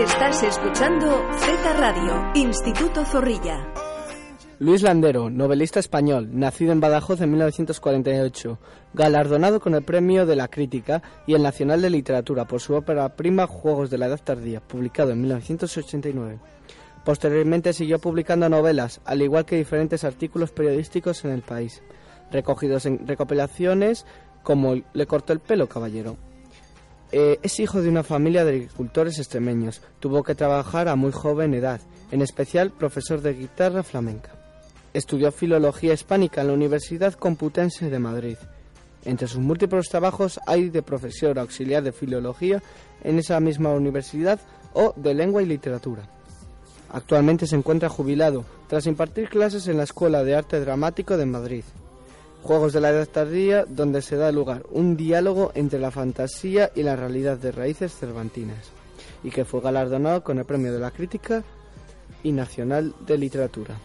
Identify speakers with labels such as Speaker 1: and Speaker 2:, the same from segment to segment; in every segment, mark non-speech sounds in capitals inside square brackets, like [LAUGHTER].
Speaker 1: Estás escuchando Z Radio, Instituto Zorrilla.
Speaker 2: Luis Landero, novelista español, nacido en Badajoz en 1948, galardonado con el Premio de la Crítica y el Nacional de Literatura por su ópera prima Juegos de la Edad Tardía, publicado en 1989. Posteriormente siguió publicando novelas, al igual que diferentes artículos periodísticos en el país, recogidos en recopilaciones como Le cortó el pelo, caballero. Eh, es hijo de una familia de agricultores extremeños. Tuvo que trabajar a muy joven edad, en especial profesor de guitarra flamenca. Estudió filología hispánica en la Universidad Complutense de Madrid. Entre sus múltiples trabajos hay de profesor auxiliar de filología en esa misma universidad o de lengua y literatura. Actualmente se encuentra jubilado tras impartir clases en la Escuela de Arte Dramático de Madrid. Juegos de la Edad Tardía, donde se da lugar un diálogo entre la fantasía y la realidad de raíces cervantinas, y que fue galardonado con el Premio de la Crítica y Nacional de Literatura.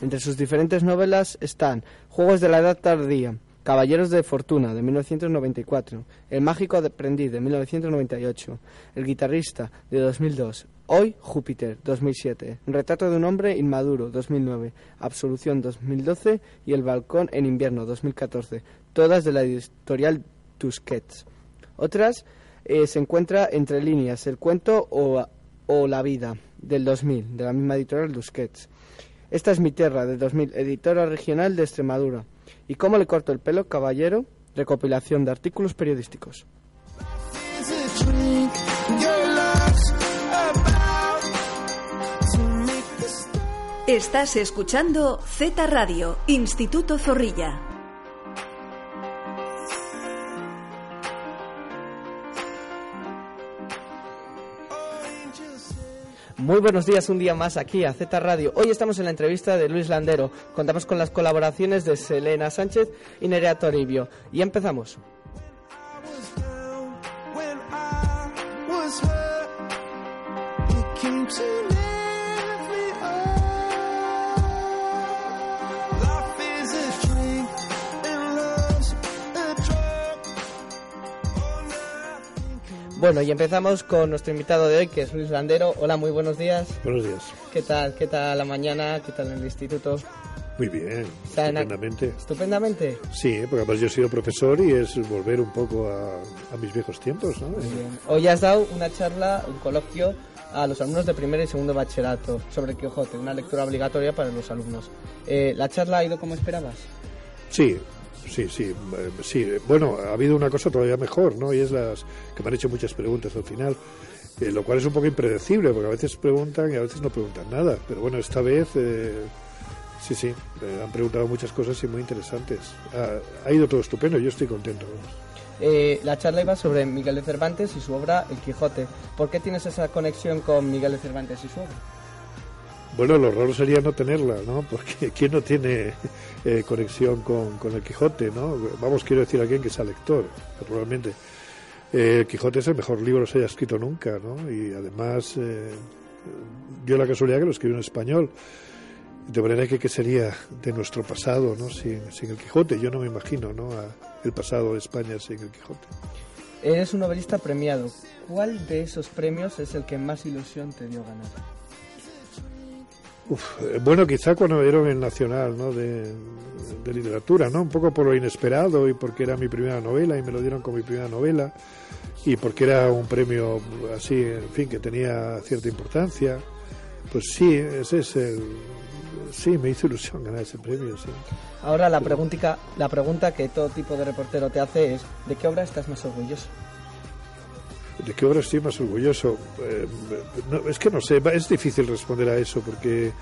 Speaker 2: Entre sus diferentes novelas están Juegos de la Edad Tardía, Caballeros de Fortuna, de 1994, El Mágico Aprendiz, de 1998, El Guitarrista, de 2002, Hoy, Júpiter, 2007, Retrato de un Hombre Inmaduro, 2009, Absolución, 2012 y El Balcón en Invierno, 2014, todas de la editorial Tusquets. Otras eh, se encuentra Entre líneas, El cuento o, o La vida, del 2000, de la misma editorial Tusquets. Esta es mi tierra, de 2000, editora regional de Extremadura. ¿Y cómo le corto el pelo, caballero? Recopilación de artículos periodísticos.
Speaker 1: Estás escuchando Z Radio, Instituto Zorrilla.
Speaker 2: Muy buenos días, un día más aquí a Z Radio. Hoy estamos en la entrevista de Luis Landero. Contamos con las colaboraciones de Selena Sánchez y Nerea Toribio. Y empezamos. Bueno, y empezamos con nuestro invitado de hoy, que es Luis Landero. Hola, muy buenos días.
Speaker 3: Buenos días.
Speaker 2: ¿Qué tal? ¿Qué tal la mañana? ¿Qué tal en el instituto?
Speaker 3: Muy bien,
Speaker 2: ¿Está en-
Speaker 3: estupendamente.
Speaker 2: Estupendamente.
Speaker 3: Sí, porque además yo he sido profesor y es volver un poco a, a mis viejos tiempos, ¿no?
Speaker 2: Muy bien. Hoy has dado una charla, un coloquio a los alumnos de primer y segundo bachillerato sobre el Quijote, una lectura obligatoria para los alumnos. Eh, ¿La charla ha ido como esperabas?
Speaker 3: Sí, sí, sí, eh, sí. Bueno, ha habido una cosa todavía mejor, ¿no? Y es las que me han hecho muchas preguntas al final, eh, lo cual es un poco impredecible, porque a veces preguntan y a veces no preguntan nada. Pero bueno, esta vez, eh, sí, sí, eh, han preguntado muchas cosas y muy interesantes. Ha, ha ido todo estupendo, yo estoy contento.
Speaker 2: la charla iba sobre Miguel de Cervantes y su obra El Quijote. ¿Por qué tienes esa conexión con Miguel de Cervantes y su obra?
Speaker 3: Bueno, lo raro sería no tenerla, ¿no? Porque [LAUGHS] ¿quién no tiene eh, conexión con, con el Quijote, ¿no? Vamos, quiero decir a alguien que sea lector, realmente. Eh, el Quijote es el mejor libro que se haya escrito nunca, ¿no? Y además, eh, dio la casualidad que lo escribió en español. De manera que, ¿qué sería de nuestro pasado, ¿no? Sin, sin el Quijote. Yo no me imagino, ¿no? A el pasado de España sin el Quijote.
Speaker 2: Eres un novelista premiado. ¿Cuál de esos premios es el que más ilusión te dio ganar?
Speaker 3: Uf, eh, bueno, quizá cuando dieron el Nacional ¿no? de, de Literatura, ¿no? Un poco por lo inesperado y porque era mi primera novela y me lo dieron con mi primera novela y porque era un premio así, en fin, que tenía cierta importancia. Pues sí, ese es el... Sí, me hizo ilusión ganar ese premio, sí.
Speaker 2: Ahora la pregunta, la pregunta que todo tipo de reportero te hace es ¿de qué obra estás más orgulloso?
Speaker 3: ¿De qué obra estoy más orgulloso? Eh, no, es que no sé, es difícil responder a eso porque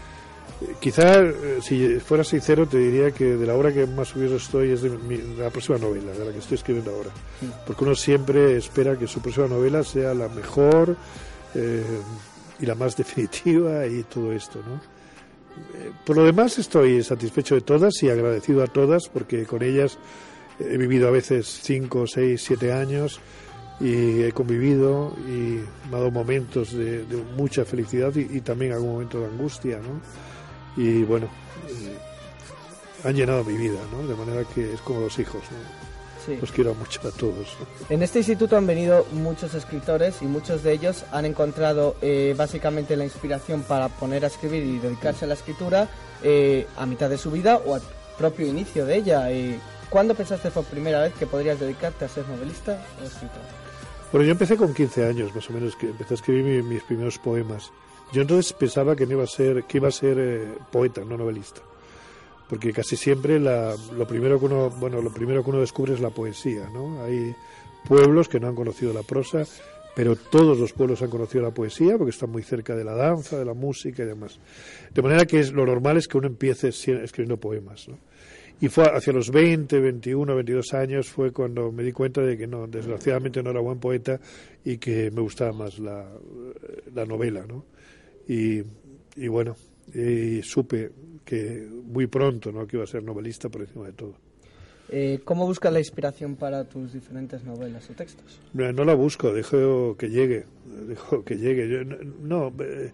Speaker 3: eh, quizá eh, si fuera sincero te diría que de la obra que más orgulloso estoy es de, mi, la próxima novela, de la que estoy escribiendo ahora. Porque uno siempre espera que su próxima novela sea la mejor eh, y la más [LAUGHS] definitiva y todo esto, ¿no? Por lo demás estoy satisfecho de todas y agradecido a todas porque con ellas he vivido a veces 5, 6, 7 años y he convivido y me ha dado momentos de, de mucha felicidad y, y, también algún momento de angustia, ¿no? Y bueno, eh, han llenado mi vida, ¿no? De manera que es como los hijos, ¿no?
Speaker 2: Sí.
Speaker 3: Los quiero mucho a todos.
Speaker 2: En este instituto han venido muchos escritores y muchos de ellos han encontrado eh, básicamente la inspiración para poner a escribir y dedicarse a la escritura eh, a mitad de su vida o al propio inicio de ella. Eh, ¿Cuándo pensaste por primera vez que podrías dedicarte a ser novelista o escritor?
Speaker 3: Bueno, yo empecé con 15 años, más o menos, que empecé a escribir mi, mis primeros poemas. Yo entonces pensaba que no iba a ser, que iba a ser eh, poeta, no novelista, porque casi siempre la, lo primero que uno, bueno, lo primero que uno descubre es la poesía, ¿no? Hay pueblos que no han conocido la prosa, pero todos los pueblos han conocido la poesía porque están muy cerca de la danza, de la música y demás. De manera que es, lo normal es que uno empiece escribiendo poemas, ¿no? Y fue hacia los 20, 21, 22 años fue cuando me di cuenta de que no, desgraciadamente no era buen poeta y que me gustaba más la, la novela, ¿no? Y, y bueno, y supe que muy pronto, ¿no? Que iba a ser novelista por encima de todo.
Speaker 2: Eh, ¿Cómo buscas la inspiración para tus diferentes novelas o textos?
Speaker 3: No, no la busco, dejo que llegue, dejo que llegue. Yo, no, no eh,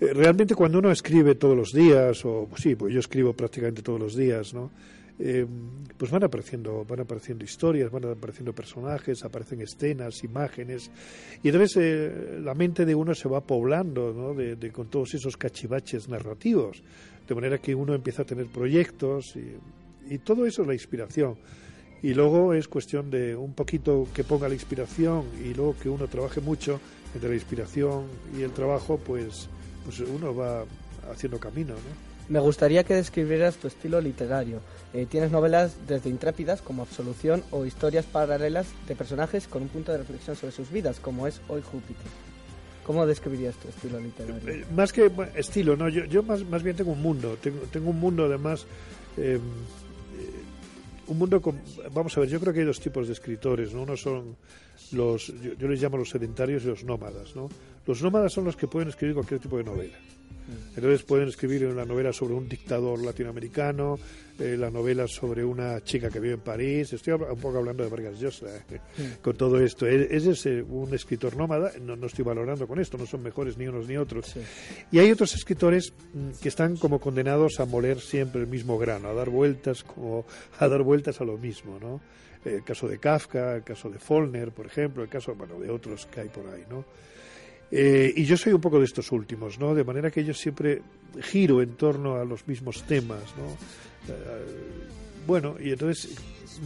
Speaker 3: realmente cuando uno escribe todos los días, o pues sí, pues yo escribo prácticamente todos los días, ¿no? Eh, pues van apareciendo, van apareciendo historias, van apareciendo personajes, aparecen escenas, imágenes, y entonces eh, la mente de uno se va poblando, ¿no? De, de, con todos esos cachivaches narrativos, de manera que uno empieza a tener proyectos y, y todo eso es la inspiración. Y luego es cuestión de un poquito que ponga la inspiración y luego que uno trabaje mucho entre la inspiración y el trabajo, pues pues uno va haciendo camino, ¿no?
Speaker 2: Me gustaría que describieras tu estilo literario. Eh, tienes novelas desde intrépidas como Absolución o historias paralelas de personajes con un punto de reflexión sobre sus vidas, como es Hoy Júpiter. ¿Cómo describirías tu estilo literario?
Speaker 3: Eh, más que estilo, no, yo, yo más, más bien tengo un mundo. Tengo, tengo un mundo además. Eh, un mundo con, vamos a ver, yo creo que hay dos tipos de escritores, ¿no? Uno son los, yo, yo, les llamo los sedentarios y los nómadas, ¿no? Los nómadas son los que pueden escribir cualquier tipo de novela. Entonces pueden escribir una novela sobre un dictador latinoamericano, eh, la novela sobre una chica que vive en París. Estoy un poco hablando de Vargas Llosa eh, con todo esto. Ese es eh, un escritor nómada, no, no, estoy valorando con esto, no son mejores ni unos ni otros. Sí. Y hay otros escritores mm, que están como condenados a moler siempre el mismo grano, a dar vueltas como a dar vueltas a lo mismo, ¿no? El caso de Kafka, el caso de Follner, por ejemplo, el caso bueno, de otros que hay por ahí, ¿no? Eh, y yo soy un poco de estos últimos, ¿no? De manera que yo siempre giro en torno a los mismos temas, ¿no? Eh, bueno, y entonces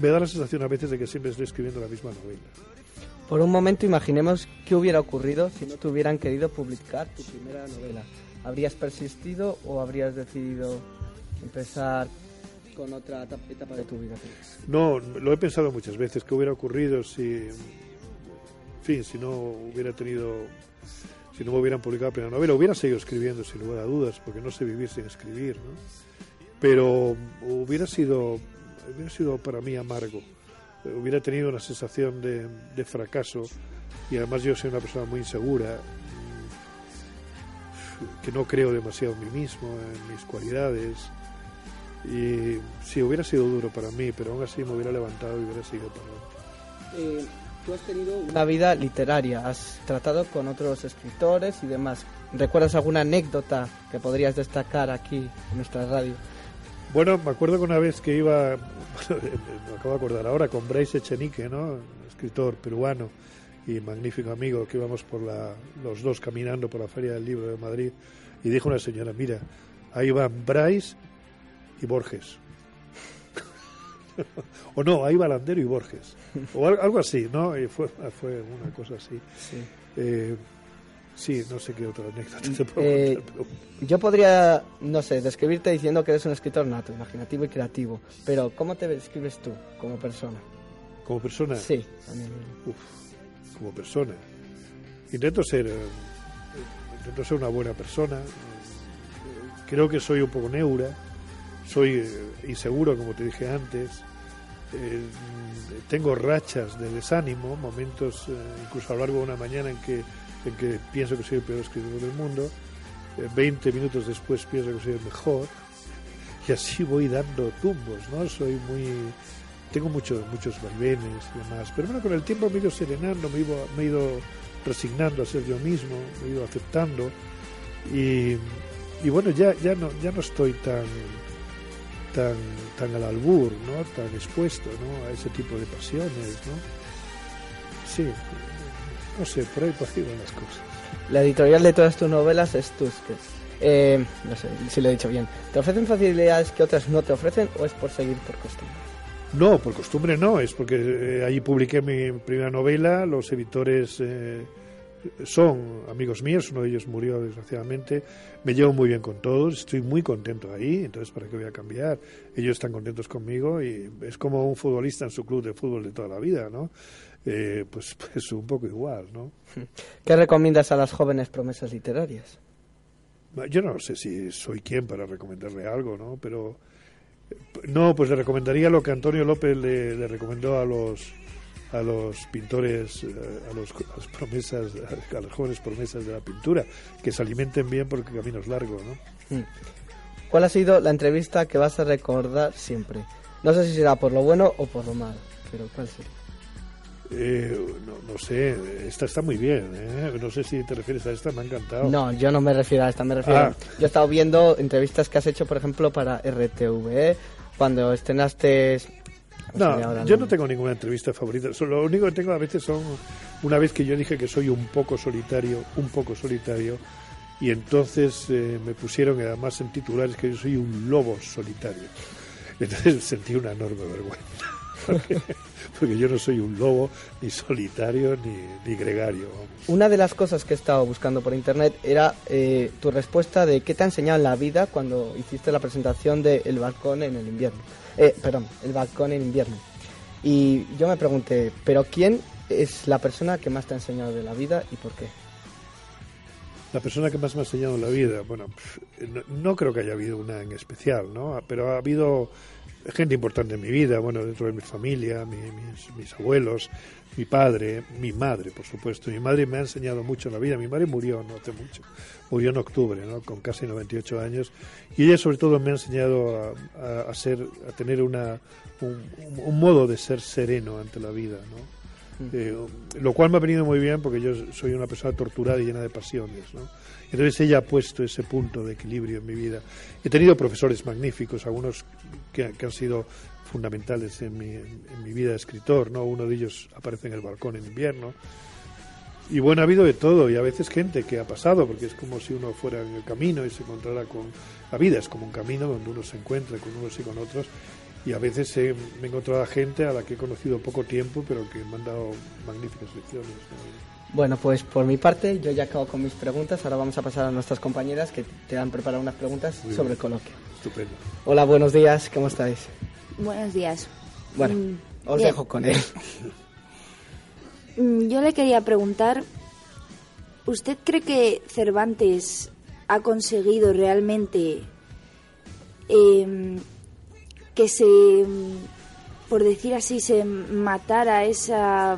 Speaker 3: me da la sensación a veces de que siempre estoy escribiendo la misma novela.
Speaker 2: Por un momento imaginemos qué hubiera ocurrido si no te hubieran querido publicar tu primera novela. ¿Habrías persistido o habrías decidido empezar con otra etapa de tu vida?
Speaker 3: No, lo he pensado muchas veces, qué hubiera ocurrido si, en fin, si no hubiera tenido si no me hubieran publicado la primera novela, hubiera seguido escribiendo sin lugar a dudas, porque no sé vivir sin escribir, ¿no? Pero hubiera sido, hubiera sido para mí amargo, hubiera tenido una sensación de, de fracaso y además yo soy una persona muy insegura, que no creo demasiado en mí mismo, en mis cualidades. Y sí, hubiera sido duro para mí, pero aún así me hubiera levantado y hubiera seguido para
Speaker 2: adelante. Eh tú has tenido una vida literaria, has tratado con otros escritores y demás. ¿Recuerdas alguna anécdota que podrías destacar aquí en nuestra radio?
Speaker 3: Bueno, me acuerdo que una vez que iba, [LAUGHS] me acabo de acordar ahora, con Bryce Echenique, ¿no? escritor peruano y magnífico amigo, que íbamos por la, los dos caminando por la Feria del Libro de Madrid, y dijo una señora, mira, ahí van Bryce y Borges. [LAUGHS] o no, ahí va Landero y Borges, o algo así, ¿no? Y fue, fue una cosa así. Sí. Eh, sí, no sé qué otra anécdota te puedo
Speaker 2: eh,
Speaker 3: contar, pero...
Speaker 2: Yo podría, no sé, describirte diciendo que eres un escritor nato, imaginativo y creativo, pero ¿cómo te describes tú como persona?
Speaker 3: ¿Como persona?
Speaker 2: Sí.
Speaker 3: Uf, como persona. intento ser, eh, intento ser una buena persona. Creo que soy un poco neura, soy eh, inseguro, como te dije antes. Eh, tengo rachas de desánimo, momentos, incluso a lo largo de una mañana en que, en que pienso que soy el peor escritor del mundo. 20 minutos después pienso que soy el mejor. [LAUGHS] Y así voy dando tumbos, ¿no? Soy muy tengo muchos muchos vaivenes y demás, pero bueno, con el tiempo me he ido serenando, me he ido, me he ido resignando a ser yo mismo, me he ido aceptando y, y bueno, ya, ya, no, ya no estoy tan, tan, tan al albur, ¿no? tan expuesto ¿no? a ese tipo de pasiones. ¿no? Sí, no sé, por ahí, van las cosas.
Speaker 2: La editorial de todas tus novelas es Tusques. Eh, no sé si lo he dicho bien. ¿Te ofrecen facilidades que otras no te ofrecen o es por seguir por costumbre?
Speaker 3: No, por costumbre no, es porque eh, allí publiqué mi primera novela, los editores eh, son amigos míos, uno de ellos murió desgraciadamente, me llevo muy bien con todos, estoy muy contento ahí, entonces ¿para qué voy a cambiar? Ellos están contentos conmigo y es como un futbolista en su club de fútbol de toda la vida, ¿no? Eh, pues, [LAUGHS] pues un poco igual, ¿no?
Speaker 2: ¿Qué recomiendas a las jóvenes promesas literarias?
Speaker 3: Yo no sé si soy quien para recomendarle algo, ¿no? Pero no, pues le recomendaría lo que Antonio López le, recomendó a los a los pintores, eh, a, los, las promesas, a las jóvenes promesas de la pintura, que se alimenten bien porque el camino es largo, ¿no?
Speaker 2: Hmm. ¿Cuál ha sido la entrevista que vas a recordar siempre? No sé si será por lo bueno o por lo malo, pero ¿cuál sería?
Speaker 3: Eh, no, sé, esta está muy bien, ¿eh? no sé si te refieres a esta, me ha encantado.
Speaker 2: No, yo no me refiero a esta, me refiero... Ah. Yo he estado viendo entrevistas que has hecho, por ejemplo, para RTV, cuando estrenaste...
Speaker 3: No, yo no tengo ninguna entrevista favorita, lo único que tengo a veces son, una vez que yo dije que soy un poco solitario, un poco solitario, y entonces eh, me pusieron además en titulares que yo soy un lobo solitario. Entonces [LAUGHS] sentí una enorme vergüenza. [LAUGHS] porque yo no soy un lobo, ni solitario, ni, gregario.
Speaker 2: Una de las cosas que he estado buscando por internet era eh, tu respuesta de qué te ha enseñado en la vida cuando hiciste la presentación de El balcón en el invierno. Eh, perdón, El balcón en invierno. Y yo me pregunté, ¿pero quién es la persona que más te ha enseñado de la vida y por qué?
Speaker 3: La persona que más me ha enseñado en la vida, bueno, no, creo que haya habido una en especial, ¿no? Pero ha habido gente importante en mi vida, bueno, dentro de mi familia, mis, mis, abuelos, mi padre, mi madre, por supuesto. Mi madre me ha enseñado mucho en la vida. Mi madre murió no hace mucho, murió en octubre, ¿no? con casi 98 años. Y ella sobre todo me ha enseñado a, a, ser, a tener una, un, un, modo de ser sereno ante la vida, ¿no? Eh, lo cual me ha venido muy bien porque yo soy una persona torturada y llena de pasiones, ¿no? Entonces ella ha puesto ese punto de equilibrio en mi vida. He tenido profesores magníficos, algunos que, han sido fundamentales en mi, en mi, vida de escritor, ¿no? Uno de ellos aparece en el balcón en invierno. Y bueno, ha habido de todo, y a veces gente que ha pasado, porque es como si uno fuera en el camino y se encontrara con... La vida es como un camino donde uno se encuentra con unos y con otros, y a veces me he encontrado a gente a la que he conocido poco tiempo, pero que me han dado magníficas lecciones.
Speaker 2: Bueno, pues por mi parte yo ya acabo con mis preguntas. Ahora vamos a pasar a nuestras compañeras que te han preparado unas preguntas sobre el coloquio.
Speaker 3: Estupendo.
Speaker 2: Hola, buenos días. ¿Cómo estáis?
Speaker 4: Buenos días.
Speaker 2: Bueno, mm, os dejo con él. [LAUGHS]
Speaker 4: Mm, yo le quería preguntar, ¿usted cree que Cervantes ha conseguido realmente em, que se, por decir así, se matara esa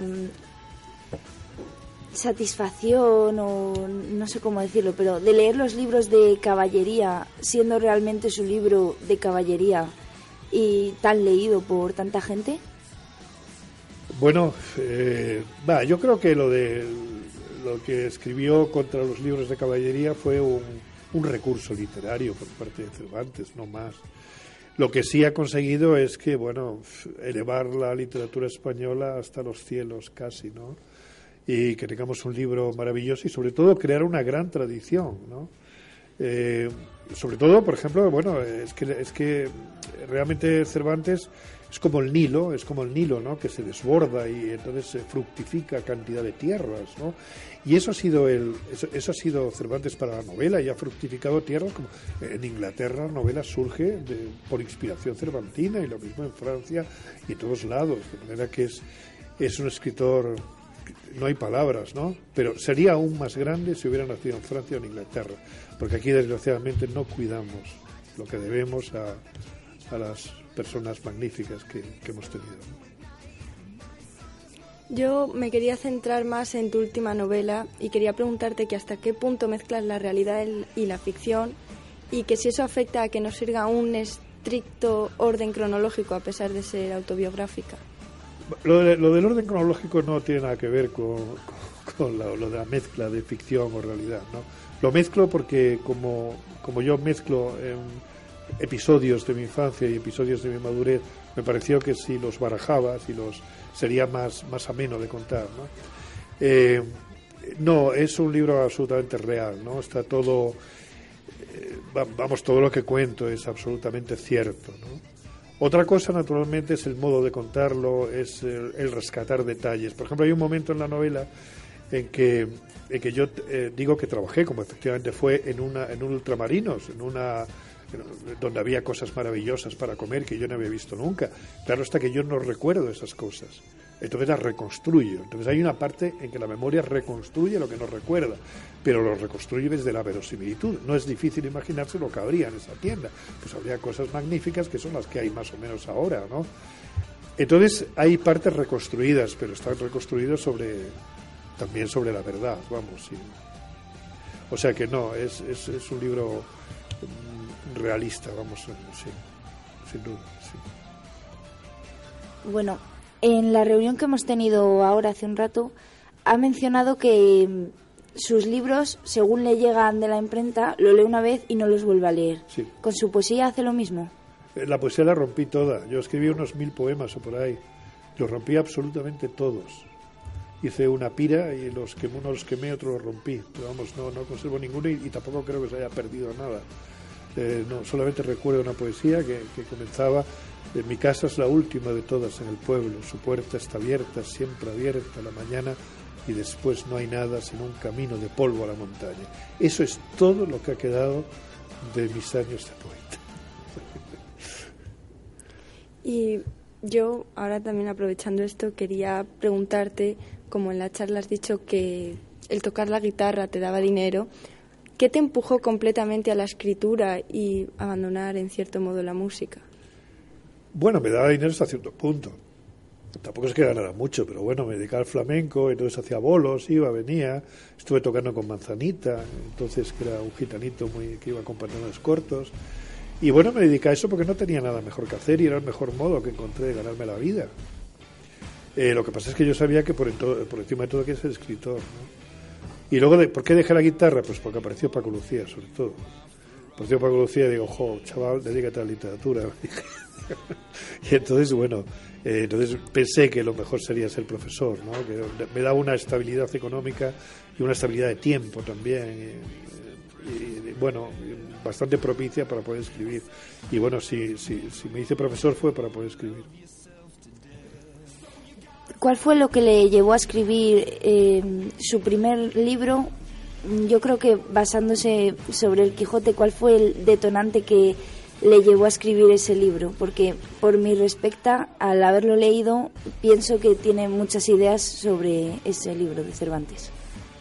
Speaker 4: satisfacción o no sé cómo decirlo, pero de leer los libros de caballería, siendo realmente su libro de caballería y tan leído por tanta gente?
Speaker 3: Bueno, eh, yo creo que lo de lo que escribió contra los libros de caballería fue un recurso literario por parte de Cervantes, no más. Lo que sí ha conseguido es que, bueno, elevar la literatura española hasta los cielos casi, ¿no? Y que tengamos un libro maravilloso y sobre todo crear una gran tradición, ¿no? Eh, sobre todo, por ejemplo, bueno, es que, es que realmente Cervantes es como el Nilo, es como el Nilo, ¿no? Que se desborda y entonces fructifica cantidad de tierras, ¿no? Y eso ha sido el, eso, ha sido Cervantes para la novela y ha fructificado tierras como en Inglaterra la novela surge por inspiración cervantina y lo mismo en Francia y en todos lados, de manera que es, es un escritor no hay palabras, ¿no? Pero sería aún más grande si hubiera nacido en Francia o en Inglaterra, porque aquí desgraciadamente no cuidamos lo que debemos a, las personas magníficas que, hemos tenido.
Speaker 5: Yo me quería centrar más en tu última novela y quería preguntarte que hasta qué punto mezclas la realidad y la ficción y que si eso afecta a que nos siga un estricto orden cronológico a pesar de ser autobiográfica.
Speaker 3: Lo, lo del orden cronológico no tiene nada que ver con, con, lo, de la mezcla de ficción o realidad. ¿no? Lo mezclo porque como, como yo mezclo episodios de mi infancia y episodios de mi madurez, me pareció que si los barajaba, si los sería más, más ameno de contar. ¿no? Eh, no, es un libro absolutamente real, ¿no? Está todo, eh, vamos, todo lo que cuento es absolutamente cierto, ¿no? Otra cosa, naturalmente, es el modo de contarlo, es el, rescatar detalles. Por ejemplo, hay un momento en la novela en que, en que yo eh, digo que trabajé, como efectivamente fue, en, una, en un ultramarinos, en una donde había cosas maravillosas para comer que yo no había visto nunca. Claro está que yo no recuerdo esas cosas. Entonces las reconstruyo. Entonces hay una parte en que la memoria reconstruye lo que no recuerda, pero lo reconstruye desde la verosimilitud. No es difícil imaginarse lo que habría en esa tienda. Pues habría cosas magníficas que son las que hay más o menos ahora, ¿no? Entonces hay partes reconstruidas, pero están reconstruidas sobre también sobre la verdad, vamos. O sea que no, es, es, un libro realista, vamos, sí, sin duda. Sí.
Speaker 4: Bueno, en la reunión que hemos tenido ahora hace un rato, ha mencionado que mm, sus libros, según le llegan de la imprenta, lo lee una vez y no los vuelve a leer. ¿Con su poesía hace lo mismo?
Speaker 3: Eh, la poesía la rompí toda. Yo escribí unos mil poemas o por ahí. Los rompí absolutamente todos. Hice una pira y los quemé, unos los quemé, otros los rompí. Pero vamos, no, no conservo ninguno y tampoco creo que se haya perdido nada. Eh, no, solamente recuerdo una poesía que, comenzaba, mi casa es la última de todas en el pueblo, su puerta está abierta, siempre abierta la mañana y después no hay nada sino un camino de polvo a la montaña. Eso es todo lo que ha quedado de mis años de poeta. [LAUGHS]
Speaker 5: Y yo ahora también aprovechando esto quería preguntarte, como en la charla has dicho que el tocar la guitarra te daba dinero, ¿Qué te empujó completamente a la escritura y abandonar en cierto modo la música?
Speaker 3: Bueno, me daba dinero hasta cierto punto. Tampoco es que ganara mucho, pero bueno, me dedicaba al flamenco, entonces hacía bolos, iba, venía, estuve tocando con Manzanita, entonces que era un gitanito muy, que iba con pantalones cortos. Y bueno, me dediqué a eso porque no tenía nada mejor que hacer y era el mejor modo que encontré de ganarme la vida. Eh, lo que pasa es que yo sabía que por, por encima de todo que ser escritor. ¿no? Y luego, de, ¿por qué dejé la guitarra? Pues porque apareció Paco Lucía, sobre todo. Apareció Paco Lucía y digo, jo, chaval, dedícate a la literatura. [LAUGHS] [LAUGHS] y entonces, bueno, eh, entonces pensé que lo mejor sería ser profesor, ¿no? Que me da una estabilidad económica y una estabilidad de tiempo también. Bueno, bastante propicia para poder escribir. Y bueno, si, si, si me hice profesor fue para poder escribir.
Speaker 4: ¿Cuál fue lo que le llevó a escribir eh, su primer libro? Yo creo que basándose sobre el Quijote, ¿cuál fue el detonante que le llevó a escribir ese libro? Porque por mi respecta, al haberlo leído, pienso que tiene muchas ideas sobre ese libro de Cervantes.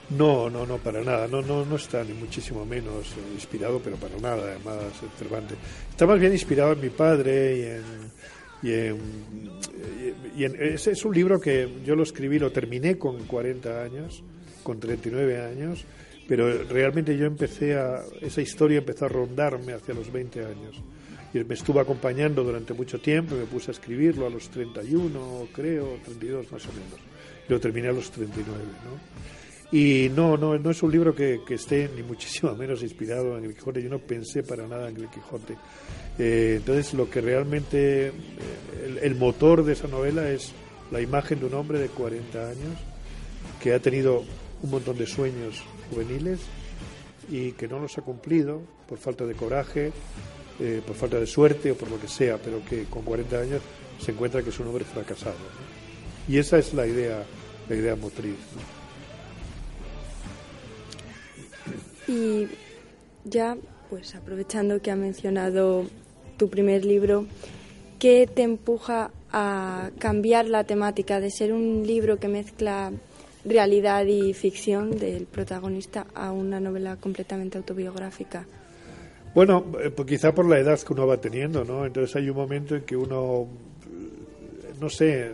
Speaker 3: No, no, no, para nada. No, no, no está ni muchísimo menos inspirado, pero para nada, además, Cervantes. Está más bien inspirado en mi padre y en y, y ese es un libro que yo lo escribí, lo terminé con 40 años, con 39 años, pero realmente yo empecé a, esa historia empezó a rondarme hacia los 20 años. Y me estuvo acompañando durante mucho tiempo, me puse a escribirlo a los 31, creo, 32 más o menos. Lo terminé a los 39, ¿no? Y no, no, no es un libro que, que, esté ni muchísimo menos inspirado en el Quijote. Yo no pensé para nada en el Quijote. Eh, entonces, lo que realmente, eh, el, motor de esa novela es la imagen de un hombre de 40 años que ha tenido un montón de sueños juveniles y que no los ha cumplido por falta de coraje, eh, por falta de suerte o por lo que sea, pero que con 40 años se encuentra que es un hombre fracasado. Y esa es la idea, la idea motriz.
Speaker 5: Y ya, pues aprovechando que ha mencionado tu primer libro, ¿qué te empuja a cambiar la temática de ser un libro que mezcla realidad y ficción del protagonista a una novela completamente autobiográfica?
Speaker 3: Bueno, eh, pues quizá por la edad que uno va teniendo, ¿no? Entonces hay un momento en que uno, eh, no sé,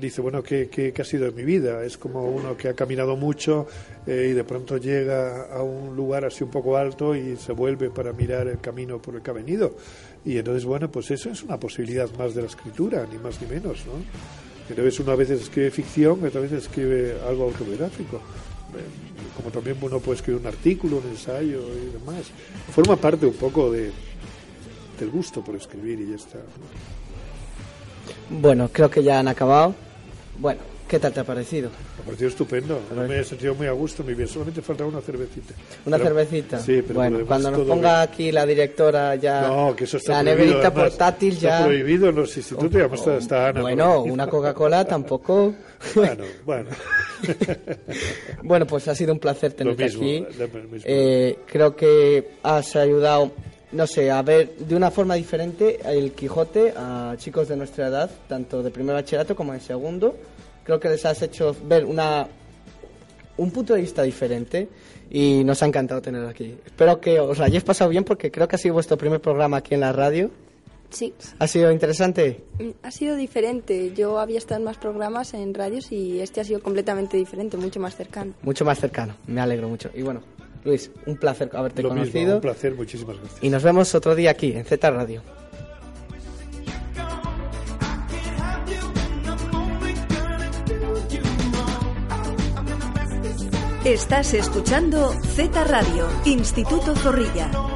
Speaker 3: dice, bueno, ¿qué, qué, ha sido de mi vida? Es como uno que ha caminado mucho eh, y de pronto llega a un lugar así un poco alto y se vuelve para mirar el camino por el que ha venido. Y entonces, bueno, pues eso es una posibilidad más de la escritura, ni más ni menos, ¿no? Entonces uno a veces escribe ficción, otras veces escribe algo autobiográfico. Eh, como también uno puede escribir un artículo, un ensayo y demás. Forma parte un poco de, del gusto por escribir y ya está.
Speaker 2: Bueno, creo que ya han acabado. Bueno, ¿qué tal te ha parecido?
Speaker 3: Me ha parecido estupendo. me he sentido muy a gusto, muy bien. Solamente falta una cervecita.
Speaker 2: ¿Una cervecita?
Speaker 3: Sí, pero
Speaker 2: bueno, cuando nos ponga aquí la directora ya
Speaker 3: no, que eso está
Speaker 2: la
Speaker 3: prohibido,
Speaker 2: neverita portátil
Speaker 3: está
Speaker 2: ya
Speaker 3: prohibido en los institutos, oh, oh, está Ana.
Speaker 2: Bueno, una Coca-Cola tampoco. [LAUGHS]
Speaker 3: bueno, bueno. [LAUGHS]
Speaker 2: bueno, pues ha sido un placer tenerte
Speaker 3: mismo,
Speaker 2: aquí.
Speaker 3: Mismo.
Speaker 2: Eh, creo que has ayudado no sé, a ver de una forma diferente el Quijote a chicos de nuestra edad, tanto de primer bachillerato como de segundo. Creo que les has hecho ver una un punto de vista diferente y nos ha encantado tener aquí. Espero que os hayáis pasado bien porque creo que ha sido vuestro primer programa aquí en la radio.
Speaker 5: Sí.
Speaker 2: ¿Ha sido interesante?
Speaker 5: Mm, ha sido diferente. Yo había estado en más programas en radios y este ha sido completamente diferente, mucho más cercano.
Speaker 2: Mucho más cercano, me alegro mucho. Y bueno, Luis, un placer haberte
Speaker 3: Lo
Speaker 2: conocido.
Speaker 3: Mismo, un placer, muchísimas gracias.
Speaker 2: Y nos vemos otro día aquí, en Z Radio.
Speaker 1: Estás escuchando Z Radio, Instituto Zorrilla.